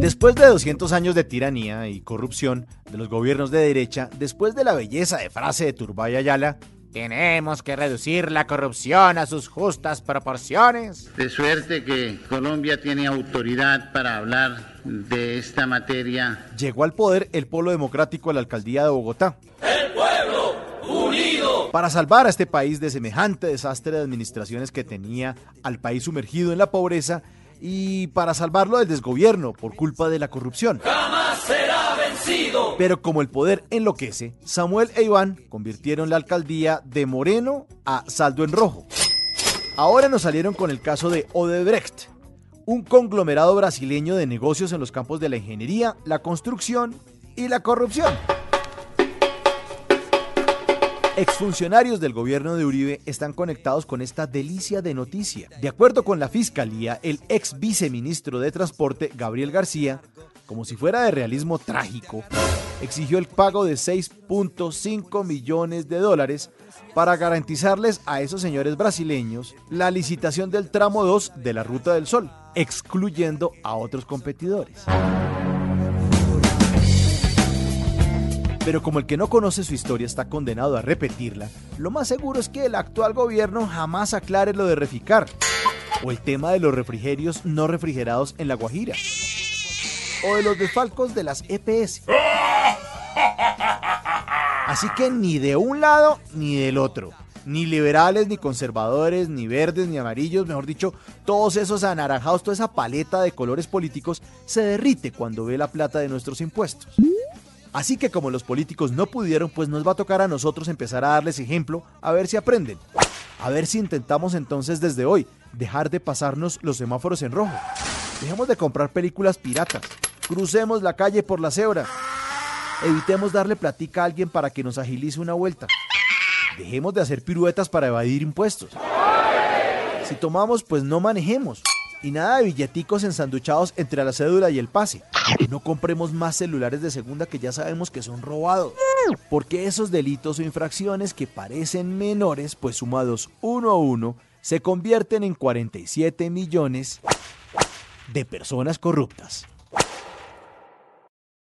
Después de 200 años de tiranía y corrupción de los gobiernos de derecha, después de la belleza de frase de Turbay Ayala, tenemos que reducir la corrupción a sus justas proporciones. De suerte que Colombia tiene autoridad para hablar de esta materia. Llegó al poder el Polo Democrático a la alcaldía de Bogotá. Para salvar a este país de semejante desastre de administraciones que tenía al país sumergido en la pobreza y para salvarlo del desgobierno por culpa de la corrupción. ¡Jamás será vencido! Pero como el poder enloquece, Samuel e Iván convirtieron la alcaldía de moreno a saldo en rojo. Ahora nos salieron con el caso de Odebrecht, un conglomerado brasileño de negocios en los campos de la ingeniería, la construcción y la corrupción. Exfuncionarios del gobierno de Uribe están conectados con esta delicia de noticia. De acuerdo con la fiscalía, el ex viceministro de Transporte, Gabriel García, como si fuera de realismo trágico, exigió el pago de 6.5 millones de dólares para garantizarles a esos señores brasileños la licitación del tramo 2 de la Ruta del Sol, excluyendo a otros competidores. Pero como el que no conoce su historia está condenado a repetirla, lo más seguro es que el actual gobierno jamás aclare lo de reficar, o el tema de los refrigerios no refrigerados en La Guajira, o de los desfalcos de las EPS. Así que ni de un lado ni del otro. Ni liberales, ni conservadores, ni verdes, ni amarillos, mejor dicho, todos esos anaranjados, toda esa paleta de colores políticos se derrite cuando ve la plata de nuestros impuestos. Así que como los políticos no pudieron, pues nos va a tocar a nosotros empezar a darles ejemplo, a ver si aprenden. A ver si intentamos entonces desde hoy dejar de pasarnos los semáforos en rojo. Dejemos de comprar películas piratas. Crucemos la calle por la cebra. Evitemos darle platica a alguien para que nos agilice una vuelta. Dejemos de hacer piruetas para evadir impuestos. Si tomamos, pues no manejemos. Y nada de billeticos ensanduchados entre la cédula y el pase. No compremos más celulares de segunda que ya sabemos que son robados. Porque esos delitos o infracciones que parecen menores, pues sumados uno a uno, se convierten en 47 millones de personas corruptas.